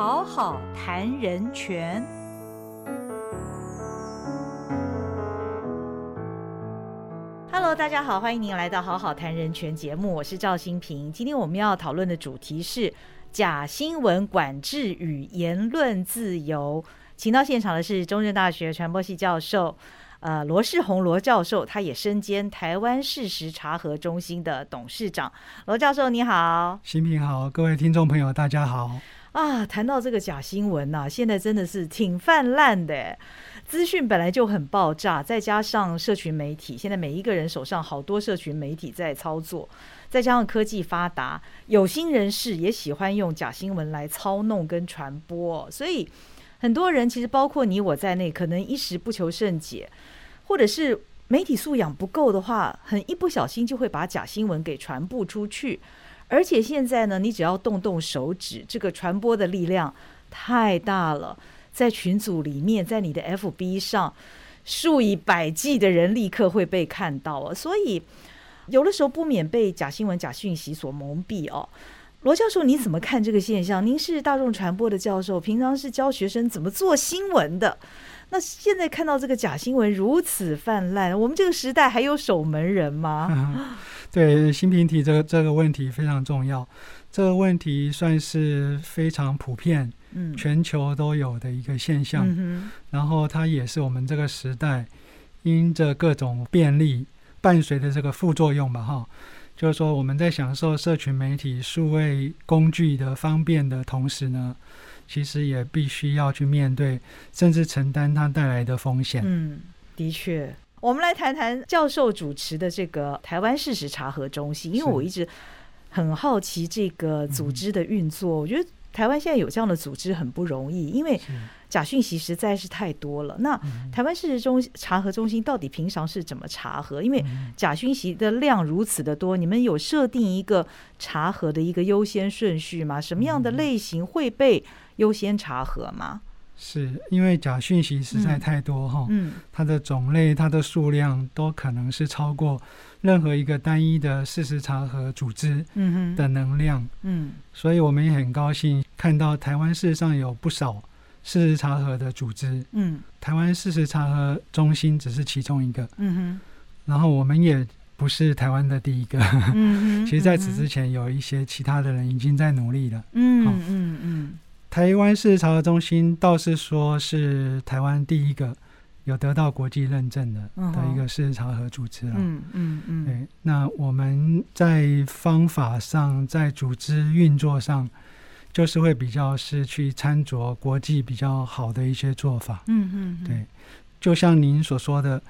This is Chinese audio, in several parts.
好好谈人权。Hello，大家好，欢迎您来到《好好谈人权》节目，我是赵新平。今天我们要讨论的主题是假新闻管制与言论自由。请到现场的是中正大学传播系教授，呃，罗世宏罗教授，他也身兼台湾事实查核中心的董事长。罗教授，你好，新平好，各位听众朋友，大家好。啊，谈到这个假新闻呐，现在真的是挺泛滥的。资讯本来就很爆炸，再加上社群媒体，现在每一个人手上好多社群媒体在操作，再加上科技发达，有心人士也喜欢用假新闻来操弄跟传播，所以。很多人其实包括你我在内，可能一时不求甚解，或者是媒体素养不够的话，很一不小心就会把假新闻给传播出去。而且现在呢，你只要动动手指，这个传播的力量太大了，在群组里面，在你的 FB 上，数以百计的人立刻会被看到啊。所以有的时候不免被假新闻、假讯息所蒙蔽哦。罗教授，你怎么看这个现象？您是大众传播的教授，平常是教学生怎么做新闻的。那现在看到这个假新闻如此泛滥，我们这个时代还有守门人吗？对，新平体这个这个问题非常重要。这个问题算是非常普遍，嗯，全球都有的一个现象。然后它也是我们这个时代因着各种便利伴随的这个副作用吧，哈。就是说，我们在享受社群媒体数位工具的方便的同时呢，其实也必须要去面对，甚至承担它带来的风险。嗯，的确，我们来谈谈教授主持的这个台湾事实查核中心，因为我一直很好奇这个组织的运作。我觉得台湾现在有这样的组织很不容易，因为。假讯息实在是太多了。那台湾事实中查核中心到底平常是怎么查核？因为假讯息的量如此的多，你们有设定一个查核的一个优先顺序吗？什么样的类型会被优先查核吗？是因为假讯息实在太多哈，嗯，它的种类、它的数量都可能是超过任何一个单一的事实查核组织的能量，嗯，所以我们也很高兴看到台湾事实上有不少。事实查核的组织，嗯，台湾事实查核中心只是其中一个，嗯哼，然后我们也不是台湾的第一个，嗯 其实在此之前有一些其他的人已经在努力了，嗯嗯嗯，台湾事实查核中心倒是说是台湾第一个有得到国际认证的的一个事实查核组织了，嗯嗯嗯，对，那我们在方法上，在组织运作上。就是会比较是去参酌国际比较好的一些做法，嗯嗯，对，就像您所说的，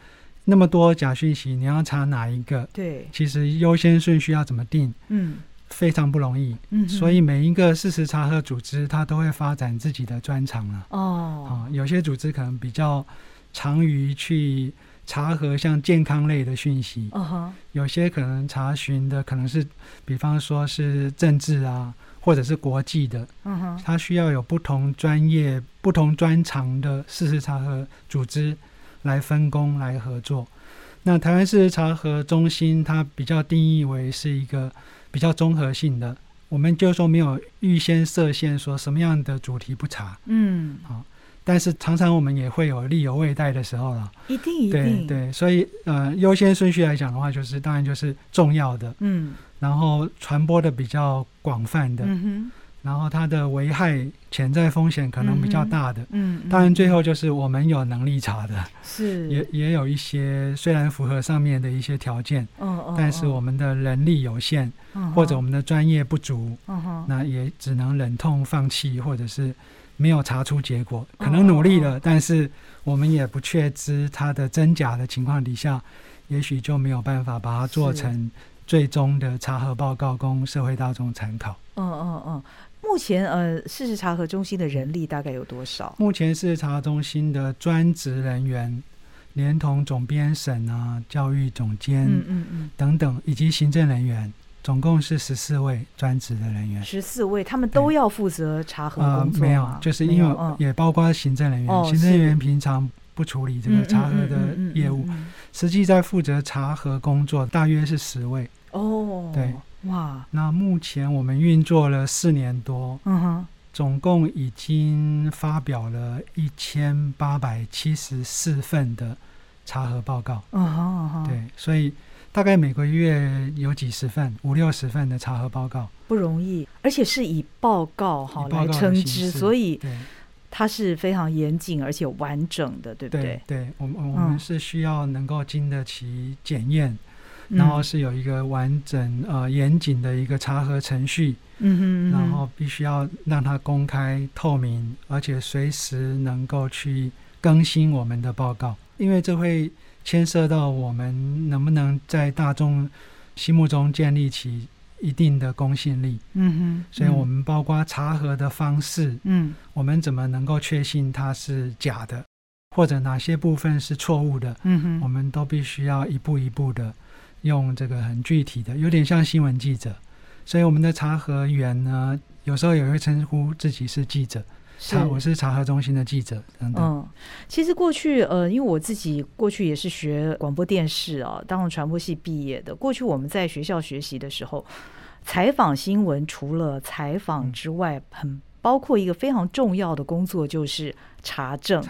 那么多假讯息，你要查哪一个？对，其实优先顺序要怎么定？嗯，非常不容易。嗯，所以每一个事实查核组织，它都会发展自己的专长了。哦，啊，有些组织可能比较长于去查核像健康类的讯息，哦有些可能查询的可能是，比方说是政治啊。或者是国际的，嗯哼，它需要有不同专业、不同专长的事实查核组织来分工来合作。那台湾事实查核中心，它比较定义为是一个比较综合性的，我们就说没有预先设限，说什么样的主题不查，嗯，好，但是常常我们也会有力有未待的时候了，一定一定，对对，所以呃，优先顺序来讲的话，就是当然就是重要的，嗯。然后传播的比较广泛的，然后它的危害潜在风险可能比较大的，嗯，当然最后就是我们有能力查的，是。也也有一些虽然符合上面的一些条件，嗯但是我们的人力有限，或者我们的专业不足，嗯那也只能忍痛放弃，或者是没有查出结果，可能努力了，但是我们也不确知它的真假的情况底下，也许就没有办法把它做成。最终的查核报告供社会大众参考。嗯嗯嗯，目前呃，事实查核中心的人力大概有多少？目前事实查核中心的专职人员，连同总编审啊、教育总监，嗯嗯嗯。等等，以及行政人员，总共是十四位专职的人员。十四位，他们都要负责查核工作没有，就是因为也包括行政人员，行政人员平常不处理这个查核的业务，实际在负责查核工作大约是十位。哦，对，哇，那目前我们运作了四年多，嗯哼，总共已经发表了一千八百七十四份的查核报告。嗯哼，对，所以大概每个月有几十份，五六十份的查核报告，不容易，而且是以报告哈来称之，所以它是非常严谨而且完整的，对不对？对，我们我们是需要能够经得起检验。然后是有一个完整呃严谨的一个查核程序，嗯哼，然后必须要让它公开透明，而且随时能够去更新我们的报告，因为这会牵涉到我们能不能在大众心目中建立起一定的公信力，嗯哼，所以我们包括查核的方式，嗯，我们怎么能够确信它是假的，或者哪些部分是错误的，嗯哼，我们都必须要一步一步的。用这个很具体的，有点像新闻记者，所以我们的查核员呢，有时候也会称呼自己是记者，查我是查核中心的记者等等。嗯，其实过去呃，因为我自己过去也是学广播电视啊，当了传播系毕业的。过去我们在学校学习的时候，采访新闻除了采访之外，很包括一个非常重要的工作就是。查证，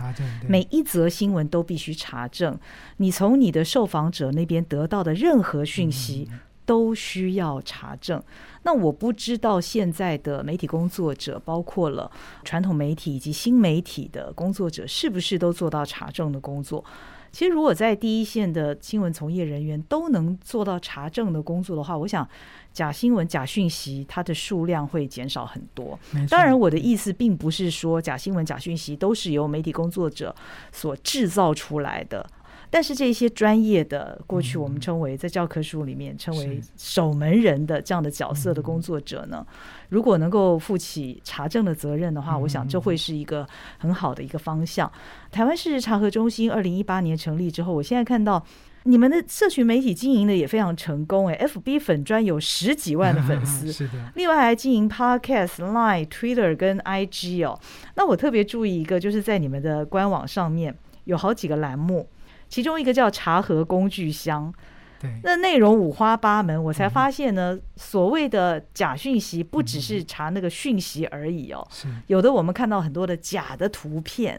每一则新闻都必须查证。你从你的受访者那边得到的任何讯息都需要查证。那我不知道现在的媒体工作者，包括了传统媒体以及新媒体的工作者，是不是都做到查证的工作？其实，如果在第一线的新闻从业人员都能做到查证的工作的话，我想。假新闻、假讯息，它的数量会减少很多。当然，我的意思并不是说假新闻、假讯息都是由媒体工作者所制造出来的。但是，这些专业的，过去我们称为在教科书里面称为守门人的这样的角色的工作者呢，如果能够负起查证的责任的话，我想这会是一个很好的一个方向。台湾市查核中心二零一八年成立之后，我现在看到。你们的社群媒体经营的也非常成功哎，FB 粉专有十几万的粉丝，是的。另外还经营 Podcast、Line、Twitter 跟 IG 哦。那我特别注意一个，就是在你们的官网上面有好几个栏目，其中一个叫查核工具箱，对，那内容五花八门。我才发现呢，所谓的假讯息不只是查那个讯息而已哦，是。有的我们看到很多的假的图片，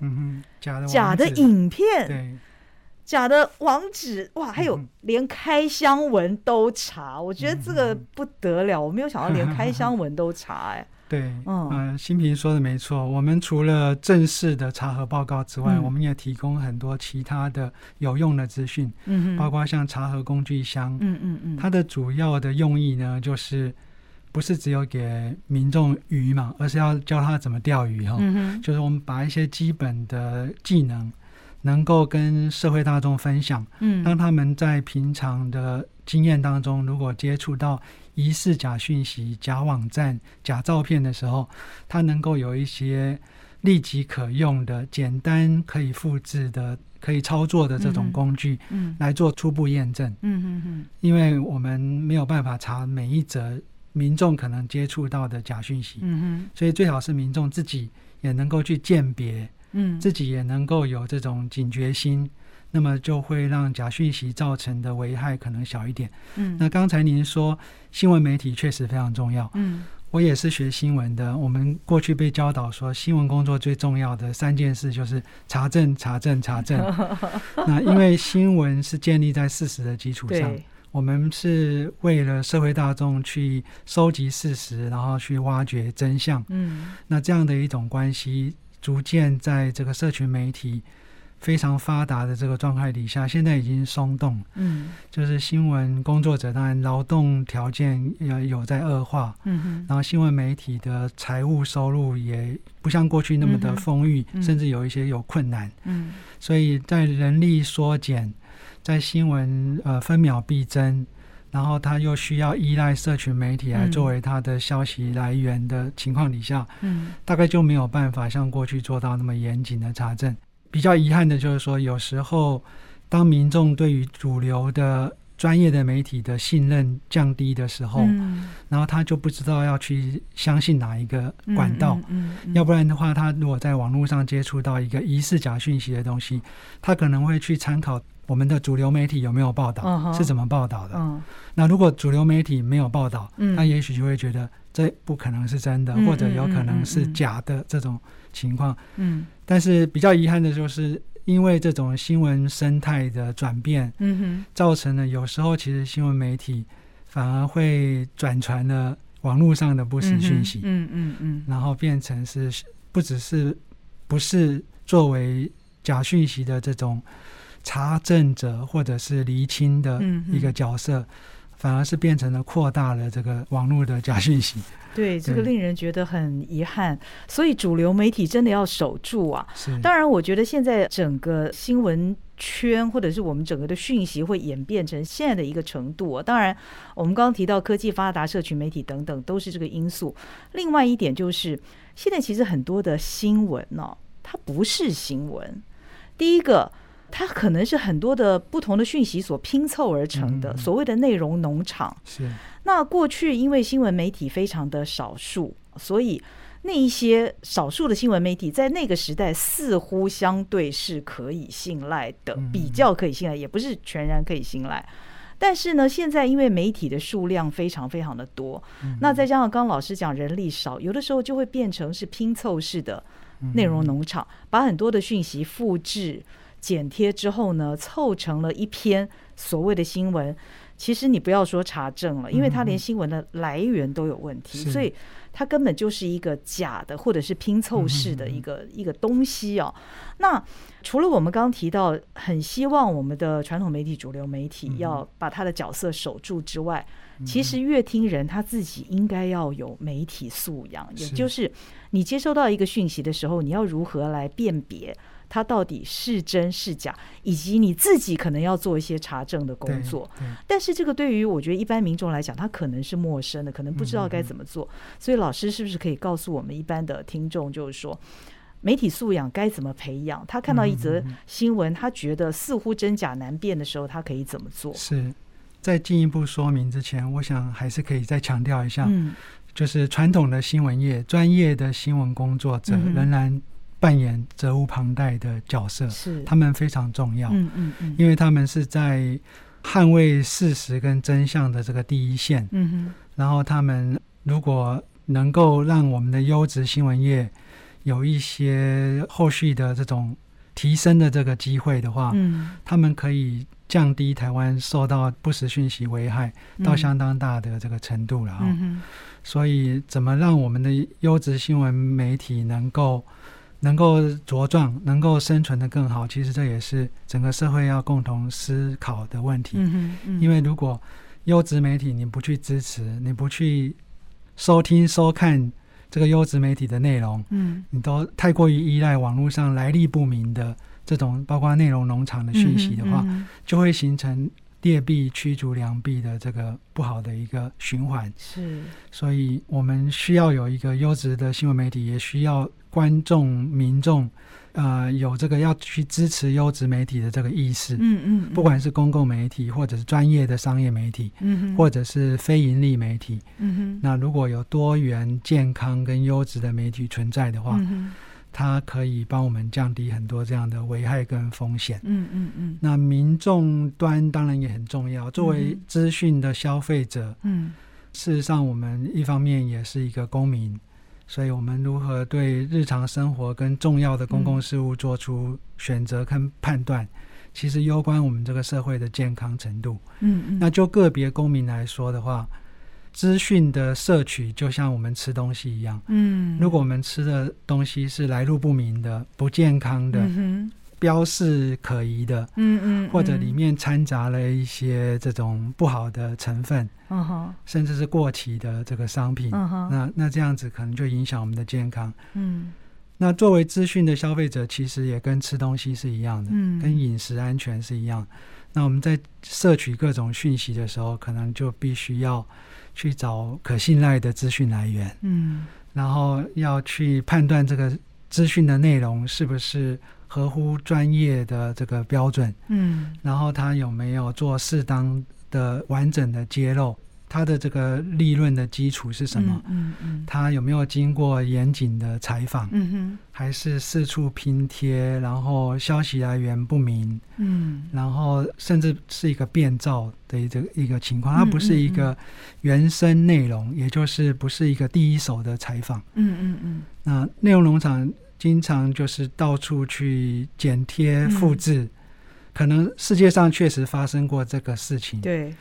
假的假的影片，对。假的网址哇，还有连开箱文都查，我觉得这个不得了，我没有想到连开箱文都查哎。对，嗯，新平说的没错，我们除了正式的查核报告之外，我们也提供很多其他的有用的资讯，嗯包括像查核工具箱，嗯嗯嗯，它的主要的用意呢，就是不是只有给民众鱼嘛，而是要教他怎么钓鱼哈，嗯就是我们把一些基本的技能。能够跟社会大众分享，嗯，让他们在平常的经验当中，如果接触到疑似假讯息、假网站、假照片的时候，它能够有一些立即可用的、简单可以复制的、可以操作的这种工具，嗯，来做初步验证，嗯嗯嗯，因为我们没有办法查每一则民众可能接触到的假讯息，嗯哼，所以最好是民众自己也能够去鉴别。嗯，自己也能够有这种警觉心，那么就会让假讯息造成的危害可能小一点。嗯，那刚才您说新闻媒体确实非常重要。嗯，我也是学新闻的，我们过去被教导说，新闻工作最重要的三件事就是查证、查证、查证。那因为新闻是建立在事实的基础上，我们是为了社会大众去收集事实，然后去挖掘真相。嗯，那这样的一种关系。逐渐在这个社群媒体非常发达的这个状态底下，现在已经松动。嗯，就是新闻工作者当然劳动条件有有在恶化。嗯哼，然后新闻媒体的财务收入也不像过去那么的丰裕，甚至有一些有困难。嗯，所以在人力缩减，在新闻呃分秒必争。然后他又需要依赖社群媒体来作为他的消息来源的情况底下，嗯，大概就没有办法像过去做到那么严谨的查证。比较遗憾的就是说，有时候当民众对于主流的专业的媒体的信任降低的时候，嗯，然后他就不知道要去相信哪一个管道，嗯，要不然的话，他如果在网络上接触到一个疑似假讯息的东西，他可能会去参考。我们的主流媒体有没有报道？是怎么报道的？那如果主流媒体没有报道，那也许就会觉得这不可能是真的，或者有可能是假的这种情况。嗯，但是比较遗憾的就是，因为这种新闻生态的转变，嗯哼，造成了有时候其实新闻媒体反而会转传了网络上的不实讯息。嗯嗯嗯，然后变成是不只是不是作为假讯息的这种查证者或者是厘清的一个角色。反而是变成了扩大了这个网络的假讯息，对这个令人觉得很遗憾。所以主流媒体真的要守住啊！当然，我觉得现在整个新闻圈或者是我们整个的讯息会演变成现在的一个程度。当然，我们刚刚提到科技发达、社群媒体等等都是这个因素。另外一点就是，现在其实很多的新闻呢，它不是新闻。第一个。它可能是很多的不同的讯息所拼凑而成的，所谓的内容农场。是。那过去因为新闻媒体非常的少数，所以那一些少数的新闻媒体在那个时代似乎相对是可以信赖的，比较可以信赖，也不是全然可以信赖。但是呢，现在因为媒体的数量非常非常的多，那再加上刚刚老师讲人力少，有的时候就会变成是拼凑式的内容农场，把很多的讯息复制。剪贴之后呢，凑成了一篇所谓的新闻。其实你不要说查证了，因为他连新闻的来源都有问题，所以它根本就是一个假的或者是拼凑式的一个一个东西哦。那除了我们刚刚提到很希望我们的传统媒体、主流媒体要把他的角色守住之外，其实乐听人他自己应该要有媒体素养，也就是你接收到一个讯息的时候，你要如何来辨别。它到底是真是假，以及你自己可能要做一些查证的工作。但是这个对于我觉得一般民众来讲，他可能是陌生的，可能不知道该怎么做。所以老师是不是可以告诉我们一般的听众，就是说媒体素养该怎么培养？他看到一则新闻，他觉得似乎真假难辨的时候，他可以怎么做？是在进一步说明之前，我想还是可以再强调一下，嗯，就是传统的新闻业，专业的新闻工作者仍然。扮演责无旁贷的角色，是。他们非常重要，嗯嗯嗯，因为他们是在捍卫事实跟真相的这个第一线，嗯哼，然后他们如果能够让我们的优质新闻业有一些后续的这种提升的这个机会的话，嗯，他们可以降低台湾受到不实讯息危害到相当大的这个程度了啊，所以怎么让我们的优质新闻媒体能够能够茁壮，能够生存的更好，其实这也是整个社会要共同思考的问题。嗯因为如果优质媒体你不去支持，你不去收听收看这个优质媒体的内容，嗯，你都太过于依赖网络上来历不明的这种包括内容农场的讯息的话，就会形成。劣币驱逐良币的这个不好的一个循环是，所以我们需要有一个优质的新闻媒体，也需要观众民众，呃，有这个要去支持优质媒体的这个意识。嗯嗯，不管是公共媒体，或者是专业的商业媒体，嗯或者是非盈利媒体，嗯哼，那如果有多元、健康跟优质的媒体存在的话，嗯它可以帮我们降低很多这样的危害跟风险。嗯嗯嗯。那民众端当然也很重要，作为资讯的消费者，嗯，事实上我们一方面也是一个公民，所以我们如何对日常生活跟重要的公共事务做出选择跟判断，其实攸关我们这个社会的健康程度。嗯嗯。那就个别公民来说的话。资讯的摄取就像我们吃东西一样，嗯，如果我们吃的东西是来路不明的、不健康的、标示可疑的，嗯嗯，或者里面掺杂了一些这种不好的成分，嗯哼，甚至是过期的这个商品，嗯哼，那那这样子可能就影响我们的健康，嗯，那作为资讯的消费者，其实也跟吃东西是一样的，嗯，跟饮食安全是一样。那我们在摄取各种讯息的时候，可能就必须要。去找可信赖的资讯来源，嗯，然后要去判断这个资讯的内容是不是合乎专业的这个标准，嗯，然后他有没有做适当的完整的揭露，他的这个利润的基础是什么？嗯嗯，他有没有经过严谨的采访？嗯哼，还是四处拼贴，然后消息来源不明？嗯，然后甚至是一个变造的这一个情况，它不是一个原生内容，也就是不是一个第一手的采访。嗯嗯嗯。那内容农场经常就是到处去剪贴复制，可能世界上确实发生过这个事情。对。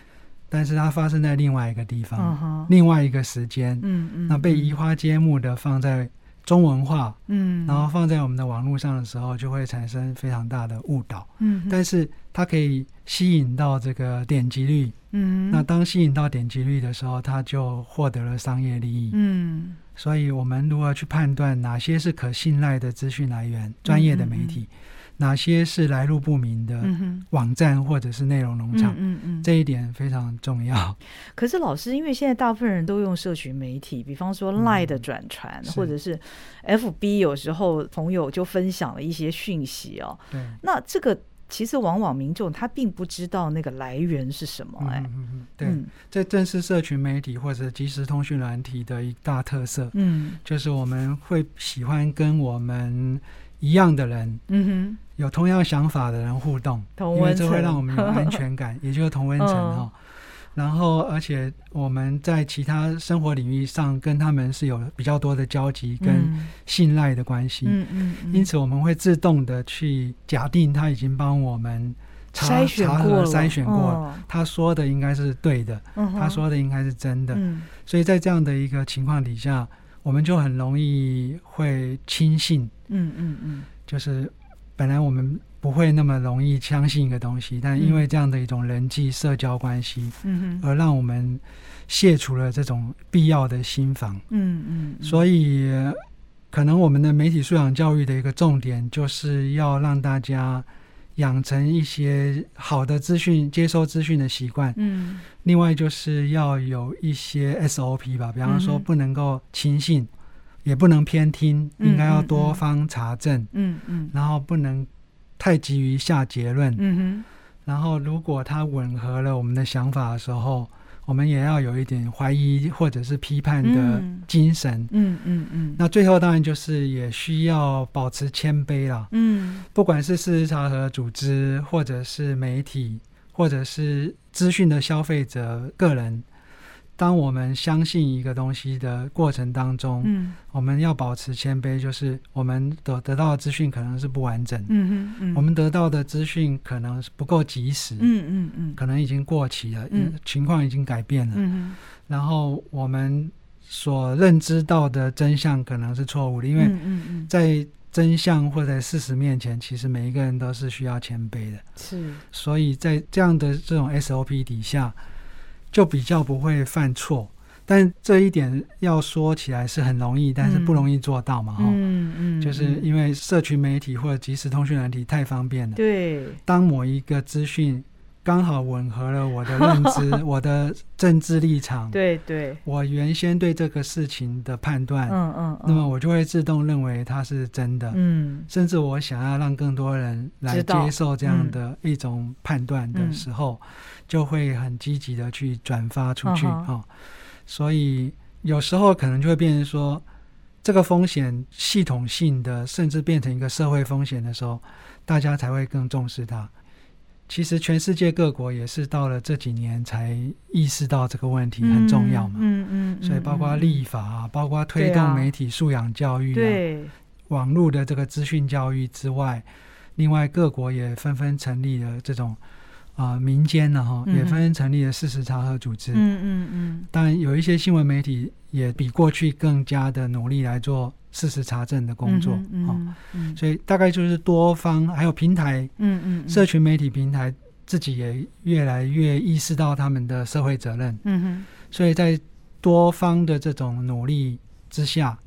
但是它发生在另外一个地方，另外一个时间，嗯嗯，那被移花接木的放在中文化，嗯，然后放在我们的网络上的时候，就会产生非常大的误导，嗯，但是它可以吸引到这个点击率，嗯，那当吸引到点击率的时候，它就获得了商业利益，嗯，所以我们如何去判断哪些是可信赖的资讯来源，专业的媒体？哪些是来路不明的网站或者是内容农场？嗯嗯，这一点非常重要。可是老师，因为现在大部分人都用社群媒体，比方说 Line 的转传，或者是 FB，有时候朋友就分享了一些讯息哦。对，那这个其实往往民众他并不知道那个来源是什么。哎，嗯嗯，对，这正是社群媒体或者即时通讯软体的一大特色。嗯，就是我们会喜欢跟我们一样的人。嗯哼。有同样想法的人互动，因为这会让我们有安全感，也就是同温层哈。然后，而且我们在其他生活领域上跟他们是有比较多的交集跟信赖的关系。嗯嗯。因此，我们会自动的去假定他已经帮我们查查核筛选过，他说的应该是对的，他说的应该是真的。嗯所以在这样的一个情况底下，我们就很容易会轻信。嗯嗯嗯，就是。本来我们不会那么容易相信一个东西，但因为这样的一种人际社交关系，嗯而让我们卸除了这种必要的心防，嗯嗯，所以可能我们的媒体素养教育的一个重点，就是要让大家养成一些好的资讯接收资讯的习惯，嗯，另外就是要有一些 SOP 吧，比方说不能够轻信。也不能偏听，应该要多方查证。嗯嗯，然后不能太急于下结论。嗯哼，然后如果它吻合了我们的想法的时候，我们也要有一点怀疑或者是批判的精神。嗯嗯嗯。那最后当然就是也需要保持谦卑了。嗯，不管是事实查核组织，或者是媒体，或者是资讯的消费者个人。当我们相信一个东西的过程当中，嗯，我们要保持谦卑，就是我们得得到的资讯可能是不完整，嗯嗯。我们得到的资讯可能是不够及时，嗯嗯嗯，可能已经过期了，嗯，情况已经改变了，嗯然后我们所认知到的真相可能是错误的，因为在真相或在事实面前，其实每一个人都是需要谦卑的，是，所以在这样的这种 SOP 底下。就比较不会犯错，但这一点要说起来是很容易，但是不容易做到嘛，哈，嗯嗯，就是因为社群媒体或者即时通讯软体太方便了，对，当某一个资讯刚好吻合了我的认知、我的政治立场，对对，我原先对这个事情的判断，嗯嗯，那么我就会自动认为它是真的，嗯，甚至我想要让更多人来接受这样的一种判断的时候。就会很积极的去转发出去啊，所以有时候可能就会变成说，这个风险系统性的，甚至变成一个社会风险的时候，大家才会更重视它。其实全世界各国也是到了这几年才意识到这个问题很重要嘛，嗯嗯，所以包括立法啊，包括推动媒体素养教育啊，网络的这个资讯教育之外，另外各国也纷纷成立了这种。啊，民间呢哈也纷纷成立了事实查核组织。嗯嗯嗯。当然，有一些新闻媒体也比过去更加的努力来做事实查证的工作。嗯嗯嗯。所以大概就是多方还有平台，嗯嗯，社群媒体平台自己也越来越意识到他们的社会责任。嗯哼。所以在多方的这种努力之下。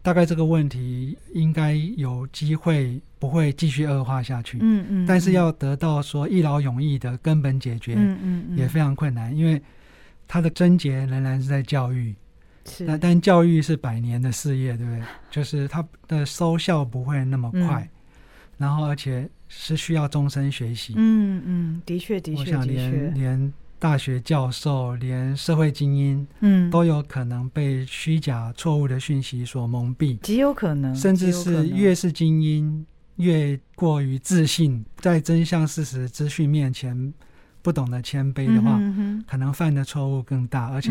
大概这个问题应该有机会不会继续恶化下去，嗯嗯，但是要得到说一劳永逸的根本解决，嗯嗯也非常困难，因为它的症结仍然是在教育，是，那但教育是百年的事业，对不对？就是它的收效不会那么快，然后而且是需要终身学习，嗯嗯，的确的确，我想连连大学教授，连社会精英，嗯，都有可能被虚假、错误的讯息所蒙蔽，极有可能，甚至是越是精英，越过于自信，在真相、事实、资讯面前不懂得谦卑的话，可能犯的错误更大，而且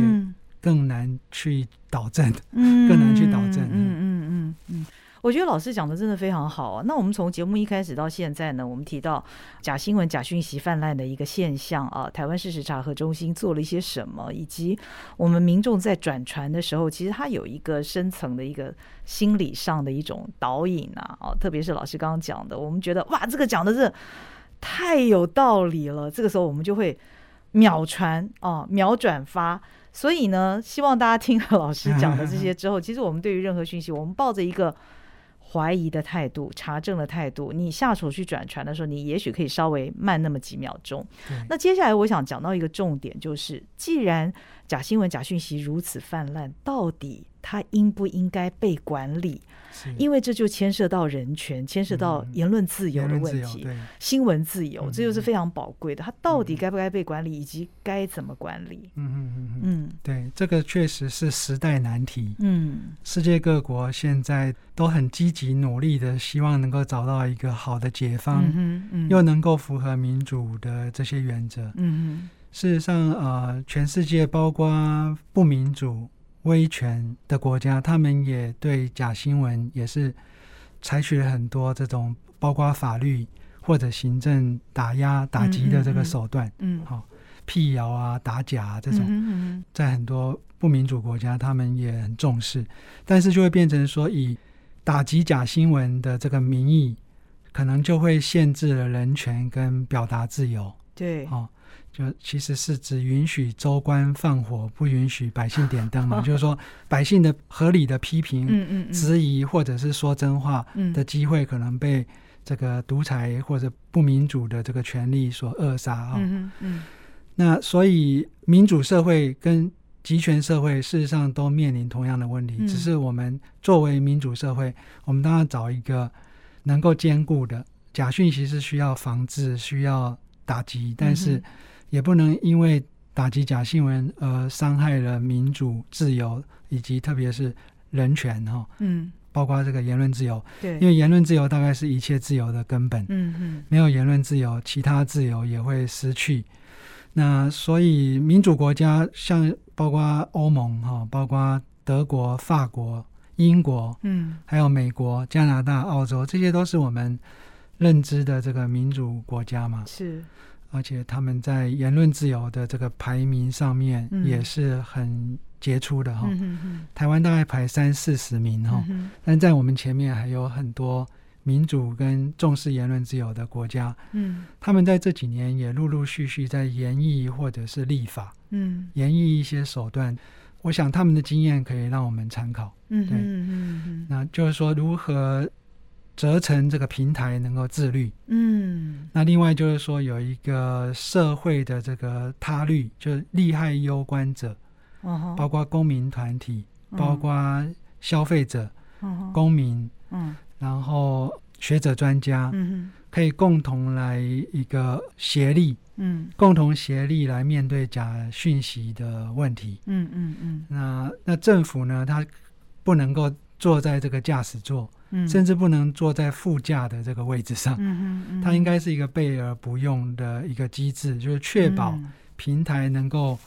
更难去导正，更难去导正。嗯嗯嗯嗯。我觉得老师讲的真的非常好啊。那我们从节目一开始到现在呢，我们提到假新闻、假讯息泛滥的一个现象啊，台湾事实查核中心做了一些什么，以及我们民众在转传的时候，其实它有一个深层的一个心理上的一种导引啊。哦，特别是老师刚刚讲的，我们觉得哇，这个讲的是太有道理了。这个时候我们就会秒传啊，秒转发。所以呢，希望大家听了老师讲的这些 之后，其实我们对于任何讯息，我们抱着一个。怀疑的态度，查证的态度，你下手去转传的时候，你也许可以稍微慢那么几秒钟。那接下来我想讲到一个重点，就是既然假新闻、假讯息如此泛滥，到底它应不应该被管理？因为这就牵涉到人权，牵涉到言论自由的问题，新闻自由，这就是非常宝贵的。它到底该不该被管理，以及该怎么管理？嗯嗯嗯嗯，对，这个确实是时代难题。嗯，世界各国现在都很积极努力的，希望能够找到一个好的解方，又能够符合民主的这些原则。嗯嗯事实上，呃，全世界包括不民主。威权的国家，他们也对假新闻也是采取了很多这种包括法律或者行政打压打击的这个手段。嗯，好，辟谣啊、打假啊这种，在很多不民主国家，他们也很重视，但是就会变成说，以打击假新闻的这个名义，可能就会限制了人权跟表达自由。对，哦。就其实是只允许州官放火，不允许百姓点灯嘛。就是说，百姓的合理的批评、质疑或者是说真话的机会，可能被这个独裁或者不民主的这个权利所扼杀啊。嗯嗯。那所以，民主社会跟集权社会事实上都面临同样的问题，只是我们作为民主社会，我们当然找一个能够兼顾的假讯息是需要防治、需要打击，但是。也不能因为打击假新闻而伤害了民主自由以及特别是人权哈，嗯，包括这个言论自由，对，因为言论自由大概是一切自由的根本，嗯嗯，没有言论自由，其他自由也会失去。那所以民主国家像包括欧盟哈，包括德国、法国、英国，嗯，还有美国、加拿大、澳洲，这些都是我们认知的这个民主国家嘛，是。而且他们在言论自由的这个排名上面也是很杰出的哈。台湾大概排三四十名哈，但在我们前面还有很多民主跟重视言论自由的国家。嗯，他们在这几年也陆陆续续在研议或者是立法，嗯，研议一些手段。我想他们的经验可以让我们参考。嗯，对，那就是说如何。责成这个平台能够自律，嗯，那另外就是说有一个社会的这个他律，就是利害攸关者，包括公民团体，包括消费者，公民，嗯，然后学者专家，嗯可以共同来一个协力，嗯，共同协力来面对假讯息的问题，嗯嗯嗯，那那政府呢，他不能够坐在这个驾驶座。甚至不能坐在副驾的这个位置上，它应该是一个备而不用的一个机制，就是确保平台能够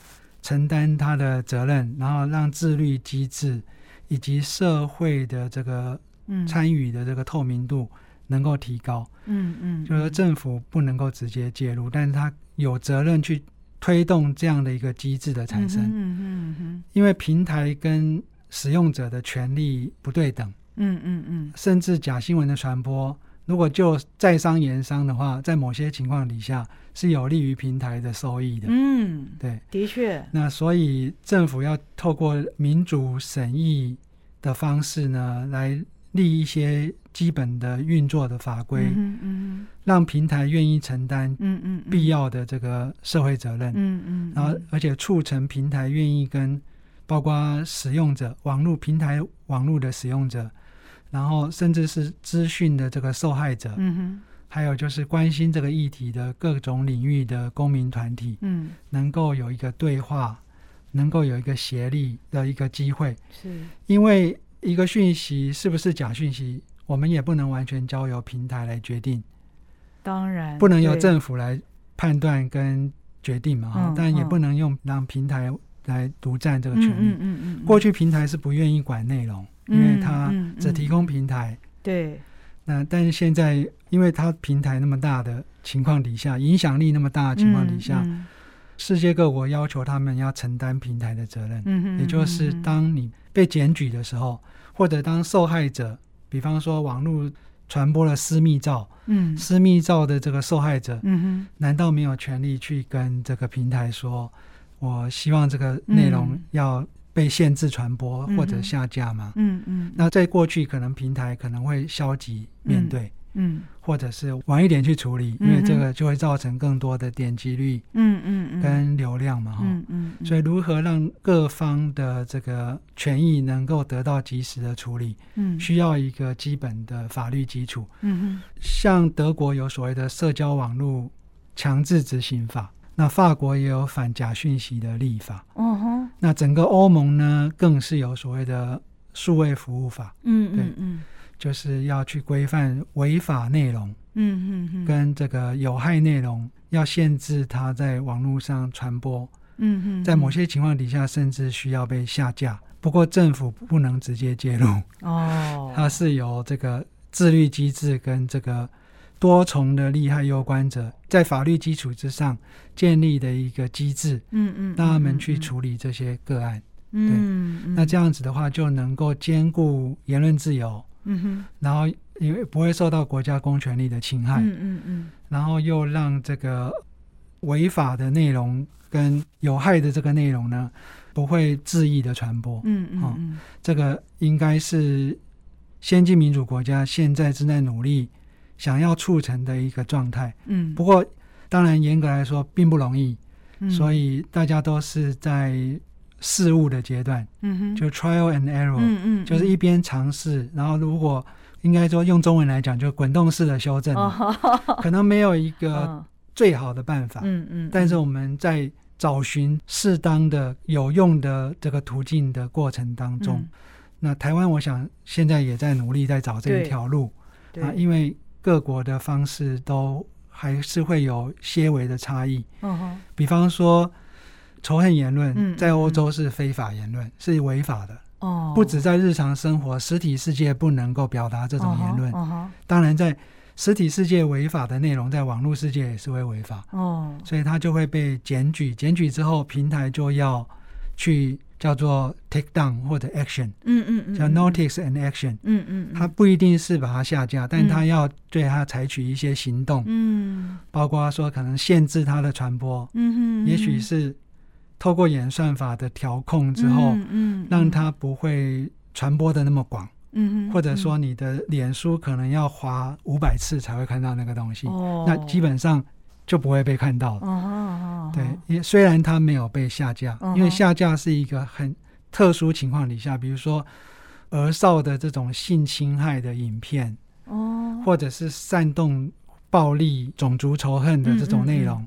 承担它的责任，然后让自律机制以及社会的这个参与的这个透明度能够提高。嗯嗯，就是说政府不能够直接介入，但是它有责任去推动这样的一个机制的产生。嗯嗯嗯，因为平台跟使用者的权利不对等。嗯嗯嗯，甚至假新闻的传播，如果就在商言商的话，在某些情况底下是有利于平台的收益的。嗯，对，的确。那所以政府要透过民主审议的方式呢，来立一些基本的运作的法规，嗯嗯，让平台愿意承担嗯嗯必要的这个社会责任，嗯嗯，然后而且促成平台愿意跟包括使用者、网络平台网络的使用者。然后，甚至是资讯的这个受害者，嗯哼，还有就是关心这个议题的各种领域的公民团体，嗯，能够有一个对话，能够有一个协力的一个机会。是，因为一个讯息是不是假讯息，我们也不能完全交由平台来决定。当然，不能由政府来判断跟决定嘛，哈，但也不能用让平台来独占这个权利。嗯嗯嗯。过去平台是不愿意管内容，因为它只提供平台。对。那但是现在，因为它平台那么大的情况底下，影响力那么大的情况底下，世界各国要求他们要承担平台的责任。嗯也就是当你被检举的时候，或者当受害者，比方说网络传播了私密照，嗯，私密照的这个受害者，嗯哼，难道没有权利去跟这个平台说，我希望这个内容要？被限制传播或者下架吗？嗯嗯。那在过去，可能平台可能会消极面对，嗯，或者是晚一点去处理，因为这个就会造成更多的点击率，嗯嗯跟流量嘛，哈，嗯嗯。所以，如何让各方的这个权益能够得到及时的处理，嗯，需要一个基本的法律基础，嗯嗯。像德国有所谓的社交网络强制执行法。那法国也有反假讯息的立法，嗯哼。那整个欧盟呢，更是有所谓的数位服务法，嗯嗯嗯，就是要去规范违法内容，嗯嗯嗯，跟这个有害内容，要限制它在网络上传播，嗯嗯，在某些情况底下，甚至需要被下架。不过政府不能直接介入，哦，它是有这个自律机制跟这个。多重的利害攸关者在法律基础之上建立的一个机制，嗯嗯，让他们去处理这些个案，嗯，对，那这样子的话就能够兼顾言论自由，嗯哼，然后因为不会受到国家公权力的侵害，嗯嗯嗯，然后又让这个违法的内容跟有害的这个内容呢不会恣意的传播，嗯嗯嗯，这个应该是先进民主国家现在正在努力。想要促成的一个状态，嗯，不过当然严格来说并不容易，所以大家都是在试误的阶段，嗯哼，就 trial and error，嗯嗯，就是一边尝试，然后如果应该说用中文来讲，就滚动式的修正，可能没有一个最好的办法，嗯嗯，但是我们在找寻适当的有用的这个途径的过程当中，那台湾我想现在也在努力在找这一条路，啊，因为。各国的方式都还是会有些微的差异。嗯哼，比方说仇恨言论，在欧洲是非法言论，是违法的。哦，不止在日常生活，实体世界不能够表达这种言论。当然在实体世界违法的内容，在网络世界也是会违法。哦，所以它就会被检举，检举之后，平台就要去。叫做 take down 或者 action，嗯嗯嗯，叫 notice and action，嗯嗯，它不一定是把它下架，但它要对它采取一些行动，嗯，包括说可能限制它的传播，嗯哼，也许是透过演算法的调控之后，嗯，让它不会传播的那么广，嗯哼，或者说你的脸书可能要滑五百次才会看到那个东西，哦，那基本上。就不会被看到了。对，也虽然它没有被下架，因为下架是一个很特殊情况底下，比如说儿少的这种性侵害的影片，哦，或者是煽动暴力、种族仇恨的这种内容，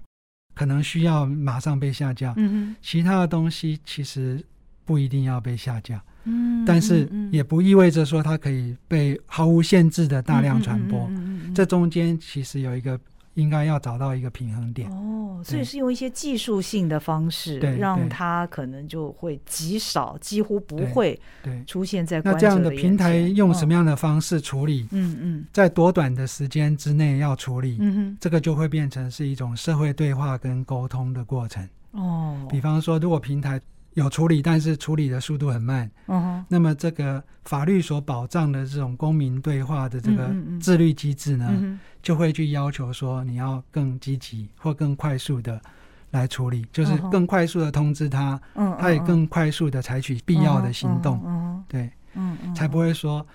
可能需要马上被下架。嗯其他的东西其实不一定要被下架。嗯，但是也不意味着说它可以被毫无限制的大量传播。嗯这中间其实有一个。应该要找到一个平衡点哦，所以是用一些技术性的方式，让它可能就会极少，几乎不会对出现在那这样的平台用什么样的方式处理？嗯嗯，在多短的时间之内要处理，嗯哼，这个就会变成是一种社会对话跟沟通的过程哦。比方说，如果平台。有处理，但是处理的速度很慢。嗯那么这个法律所保障的这种公民对话的这个自律机制呢，就会去要求说你要更积极或更快速的来处理，就是更快速的通知他，他也更快速的采取必要的行动。嗯，对，才不会说。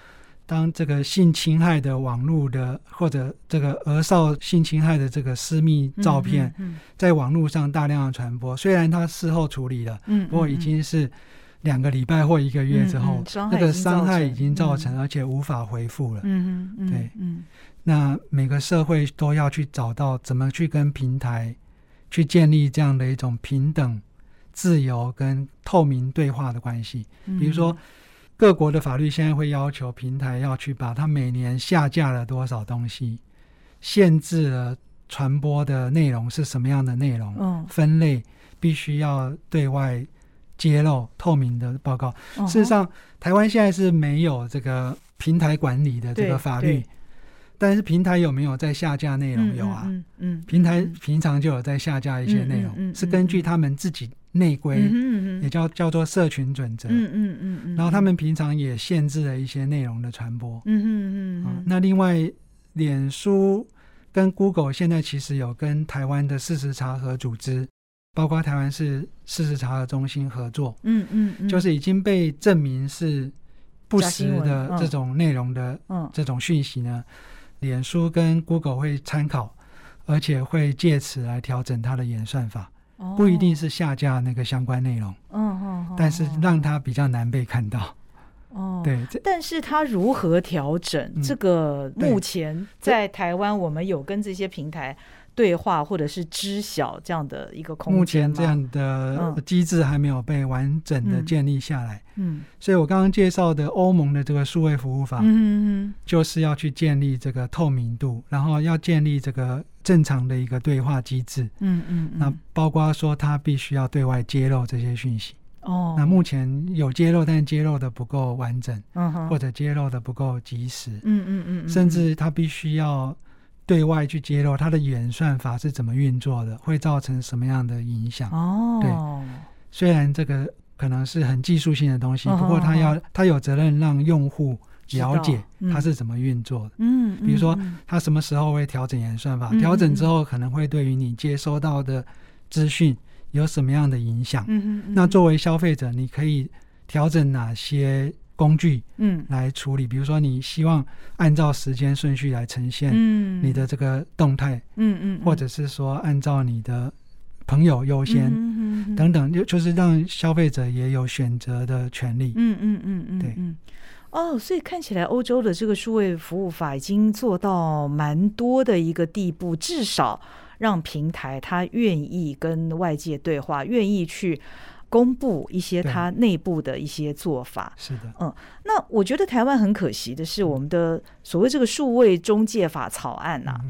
当这个性侵害的网络的或者这个儿少性侵害的这个私密照片，在网络上大量的传播，虽然他事后处理了，不过已经是两个礼拜或一个月之后，那个伤害已经造成，而且无法恢复了。嗯嗯，对，嗯。那每个社会都要去找到怎么去跟平台去建立这样的一种平等、自由跟透明对话的关系。比如说，各国的法律现在会要求平台要去把它每年下架了多少东西，限制了传播的内容是什么样的内容，分类必须要对外揭露透明的报告。事实上，台湾现在是没有这个平台管理的这个法律。但是平台有没有在下架内容？有啊，嗯，平台平常就有在下架一些内容，是根据他们自己内规，也叫叫做社群准则，嗯嗯嗯然后他们平常也限制了一些内容的传播，嗯嗯嗯那另外，脸书跟 Google 现在其实有跟台湾的事实查核组织，包括台湾市事实查核中心合作，嗯嗯，就是已经被证明是不实的这种内容的这种讯息呢。脸书跟 Google 会参考，而且会借此来调整它的演算法，不一定是下架那个相关内容，嗯嗯，但是让它比较难被看到，哦，对，但是它如何调整？这个目前在台湾，我们有跟这些平台。对话或者是知晓这样的一个空间，目前这样的机制还没有被完整的建立下来。嗯，所以我刚刚介绍的欧盟的这个数位服务法，嗯就是要去建立这个透明度，然后要建立这个正常的一个对话机制。嗯嗯，那包括说他必须要对外揭露这些讯息。哦，那目前有揭露，但揭露的不够完整，嗯或者揭露的不够及时。嗯嗯嗯，甚至他必须要。对外去揭露它的演算法是怎么运作的，会造成什么样的影响？哦，对，虽然这个可能是很技术性的东西，不过它要它有责任让用户了解它是怎么运作的。嗯，比如说它什么时候会调整演算法，调整之后可能会对于你接收到的资讯有什么样的影响？嗯嗯那作为消费者，你可以调整哪些？工具，嗯，来处理，比如说你希望按照时间顺序来呈现，嗯，你的这个动态，嗯嗯，或者是说按照你的朋友优先，嗯等等，就就是让消费者也有选择的权利，嗯嗯嗯嗯，对，哦，所以看起来欧洲的这个数位服务法已经做到蛮多的一个地步，至少让平台它愿意跟外界对话，愿意去。公布一些它内部的一些做法，是的，嗯，那我觉得台湾很可惜的是，我们的所谓这个数位中介法草案呐，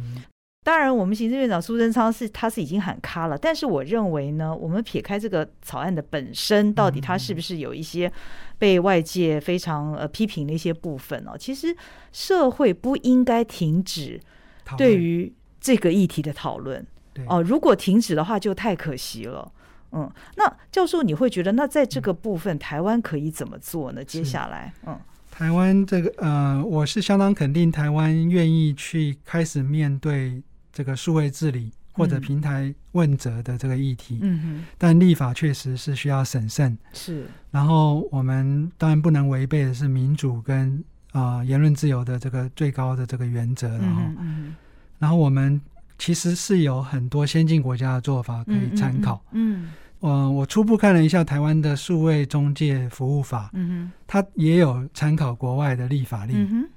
当然我们行政院长苏贞昌是他是已经喊卡了，但是我认为呢，我们撇开这个草案的本身，到底它是不是有一些被外界非常呃批评的一些部分哦，其实社会不应该停止对于这个议题的讨论，哦，如果停止的话，就太可惜了。嗯，那教授，你会觉得那在这个部分，台湾可以怎么做呢？接下来，嗯，台湾这个呃，我是相当肯定，台湾愿意去开始面对这个数位治理或者平台问责的这个议题。嗯哼，但立法确实是需要审慎。是，然后我们当然不能违背的是民主跟啊言论自由的这个最高的这个原则。然后，然后我们。其实是有很多先进国家的做法可以参考。嗯，呃，我初步看了一下台湾的数位中介服务法，嗯哼，它也有参考国外的立法例。嗯，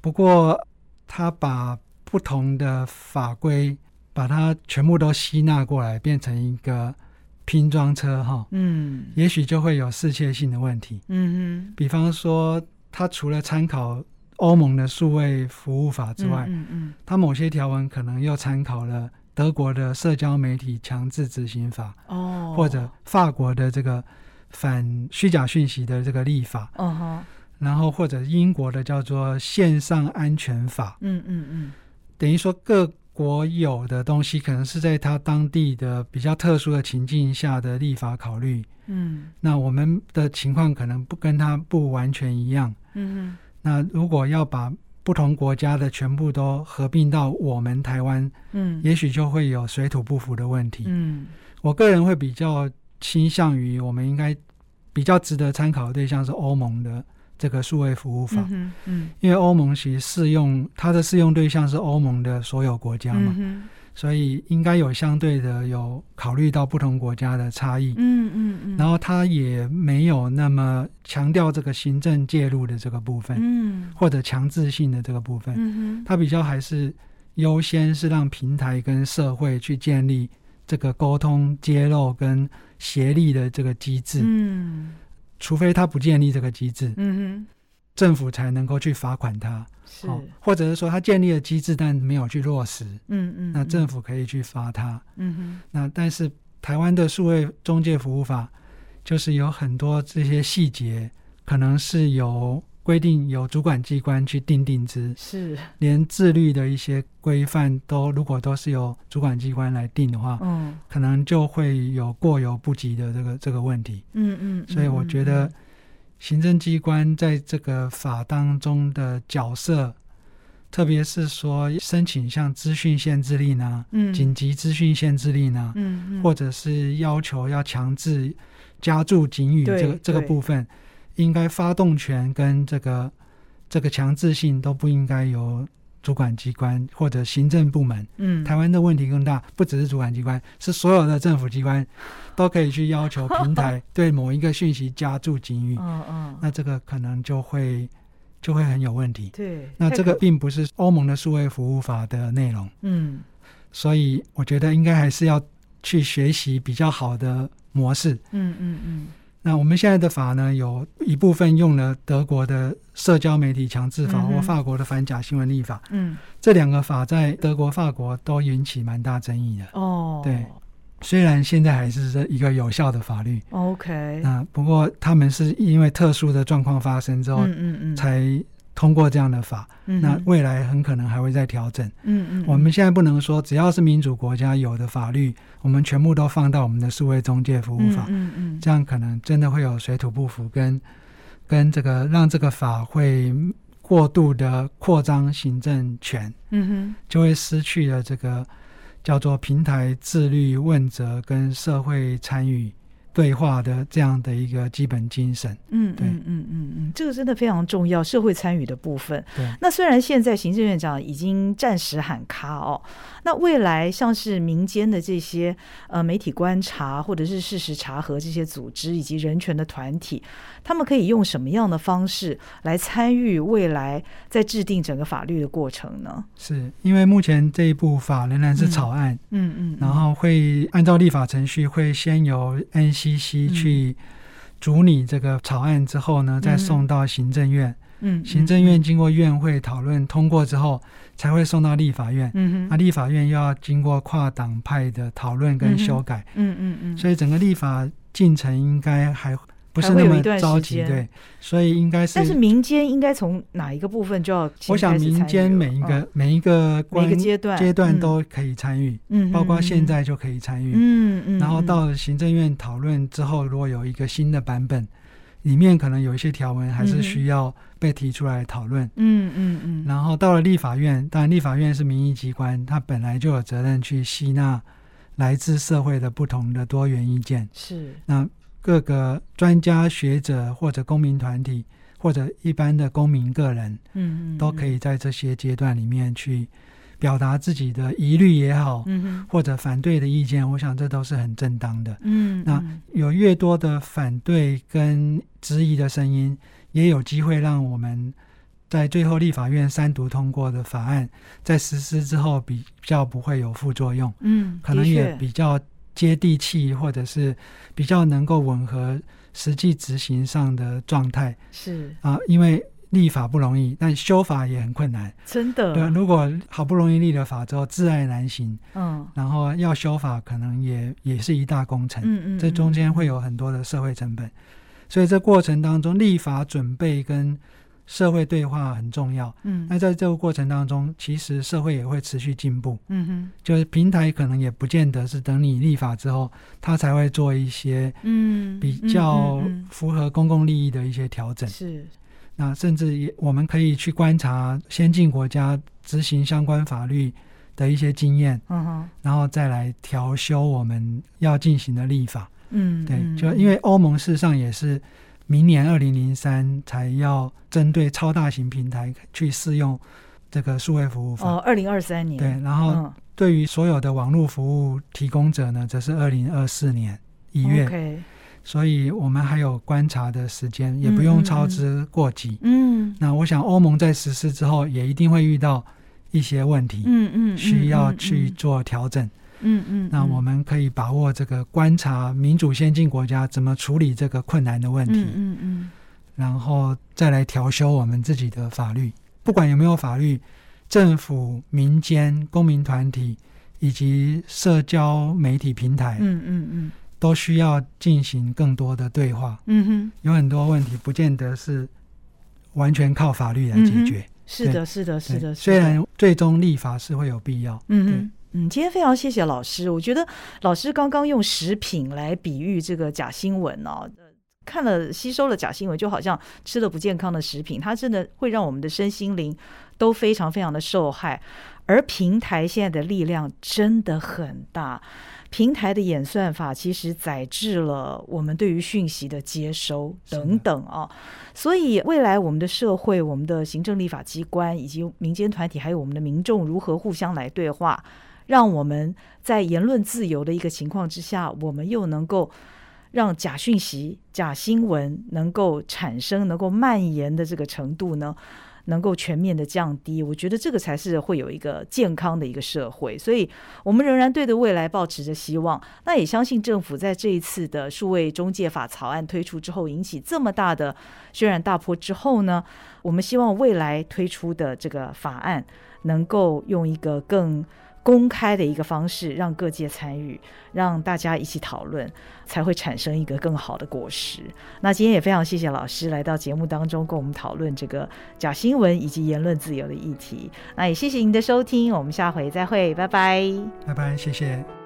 不过它把不同的法规把它全部都吸纳过来，变成一个拼装车，哈，嗯，也许就会有适切性的问题。嗯哼，比方说，它除了参考。欧盟的数位服务法之外，嗯嗯，它某些条文可能又参考了德国的社交媒体强制执行法，哦，或者法国的这个反虚假讯息的这个立法，嗯哼，然后或者英国的叫做线上安全法，嗯嗯嗯，等于说各国有的东西可能是在它当地的比较特殊的情境下的立法考虑，嗯，那我们的情况可能不跟它不完全一样，嗯哼。那如果要把不同国家的全部都合并到我们台湾，嗯，也许就会有水土不服的问题。嗯，我个人会比较倾向于，我们应该比较值得参考的对象是欧盟的这个数位服务法。嗯，因为欧盟其实适用它的适用对象是欧盟的所有国家嘛，所以应该有相对的有考虑到不同国家的差异，嗯嗯嗯，然后他也没有那么强调这个行政介入的这个部分，嗯，或者强制性的这个部分，嗯哼，他比较还是优先是让平台跟社会去建立这个沟通、揭露跟协力的这个机制，嗯，除非他不建立这个机制，嗯哼，政府才能够去罚款他。是，或者是说他建立了机制，但没有去落实，嗯嗯，那政府可以去罚他，嗯哼，那但是台湾的数位中介服务法就是有很多这些细节，可能是由规定由主管机关去定定之，是，连自律的一些规范都如果都是由主管机关来定的话，嗯，可能就会有过犹不及的这个这个问题，嗯嗯，所以我觉得。行政机关在这个法当中的角色，特别是说申请像资讯限制令呢，嗯，紧急资讯限制令呢，嗯，或者是要求要强制加注警语这个这个部分，应该发动权跟这个这个强制性都不应该由。主管机关或者行政部门，嗯，台湾的问题更大，不只是主管机关，是所有的政府机关都可以去要求平台 对某一个讯息加注警语，嗯嗯，那这个可能就会就会很有问题。对，那这个并不是欧盟的数位服务法的内容，嗯，所以我觉得应该还是要去学习比较好的模式。嗯嗯嗯。那我们现在的法呢，有一部分用了德国的社交媒体强制法或法国的反假新闻立法。嗯，这两个法在德国、法国都引起蛮大争议的。哦，对，虽然现在还是这一个有效的法律。OK。那不过他们是因为特殊的状况发生之后，嗯嗯嗯，才。通过这样的法，那未来很可能还会再调整。嗯嗯，我们现在不能说只要是民主国家有的法律，我们全部都放到我们的数位中介服务法。嗯嗯，这样可能真的会有水土不服，跟跟这个让这个法会过度的扩张行政权。嗯哼，就会失去了这个叫做平台自律、问责跟社会参与。对话的这样的一个基本精神，嗯嗯嗯嗯嗯，这个真的非常重要，社会参与的部分。对，那虽然现在行政院长已经暂时喊卡哦，那未来像是民间的这些呃媒体观察或者是事实查核这些组织以及人权的团体，他们可以用什么样的方式来参与未来在制定整个法律的过程呢？是因为目前这一部法仍然是草案，嗯嗯，然后会按照立法程序，会先由 N 西西去主拟这个草案之后呢，再送到行政院。嗯，行政院经过院会讨论通过之后，才会送到立法院。嗯哼，那立法院又要经过跨党派的讨论跟修改。嗯嗯嗯，所以整个立法进程应该还。不是那么着急，对，所以应该是。但是民间应该从哪一个部分就要？我想民间每一个每一个每个阶段阶段都可以参与，嗯，包括现在就可以参与，嗯嗯。然后到行政院讨论之后，如果有一个新的版本，里面可能有一些条文还是需要被提出来讨论，嗯嗯嗯。然后到了立法院，当然立法院是民意机关，它本来就有责任去吸纳来自社会的不同的多元意见，是那。各个专家学者或者公民团体或者一般的公民个人，嗯，都可以在这些阶段里面去表达自己的疑虑也好，嗯或者反对的意见，我想这都是很正当的。嗯，那有越多的反对跟质疑的声音，也有机会让我们在最后立法院三读通过的法案，在实施之后比较不会有副作用。嗯，可能也比较。接地气，或者是比较能够吻合实际执行上的状态，是。啊，因为立法不容易，但修法也很困难，真的。对，如果好不容易立了法之后，自爱难行，嗯，然后要修法，可能也也是一大工程，嗯嗯，这中间会有很多的社会成本，所以这过程当中，立法准备跟。社会对话很重要，嗯，那在这个过程当中，其实社会也会持续进步，嗯哼，就是平台可能也不见得是等你立法之后，它才会做一些，嗯，比较符合公共利益的一些调整，是，那甚至也我们可以去观察先进国家执行相关法律的一些经验，嗯哼，然后再来调修我们要进行的立法，嗯，对，就因为欧盟事实上也是。明年二零零三才要针对超大型平台去适用这个数位服务法。哦，二零二三年。对，然后对于所有的网络服务提供者呢，则是二零二四年一月。所以我们还有观察的时间，也不用操之过急。嗯，那我想欧盟在实施之后，也一定会遇到一些问题。嗯嗯，需要去做调整。嗯嗯，那我们可以把握这个观察民主先进国家怎么处理这个困难的问题。嗯嗯嗯，然后再来调修我们自己的法律。不管有没有法律，政府、民间、公民团体以及社交媒体平台。嗯嗯嗯。都需要进行更多的对话。嗯哼，有很多问题不见得是完全靠法律来解决。是的，是的，是的。虽然最终立法是会有必要。嗯嗯，今天非常谢谢老师。我觉得老师刚刚用食品来比喻这个假新闻哦，看了吸收了假新闻，就好像吃了不健康的食品，它真的会让我们的身心灵都非常非常的受害。而平台现在的力量真的很大。平台的演算法其实载制了我们对于讯息的接收等等啊，所以未来我们的社会、我们的行政立法机关以及民间团体，还有我们的民众如何互相来对话，让我们在言论自由的一个情况之下，我们又能够让假讯息、假新闻能够产生、能够蔓延的这个程度呢？能够全面的降低，我觉得这个才是会有一个健康的一个社会，所以我们仍然对着未来保持着希望。那也相信政府在这一次的数位中介法草案推出之后，引起这么大的轩然大波之后呢，我们希望未来推出的这个法案能够用一个更。公开的一个方式，让各界参与，让大家一起讨论，才会产生一个更好的果实。那今天也非常谢谢老师来到节目当中，跟我们讨论这个假新闻以及言论自由的议题。那也谢谢您的收听，我们下回再会，拜拜，拜拜，谢谢。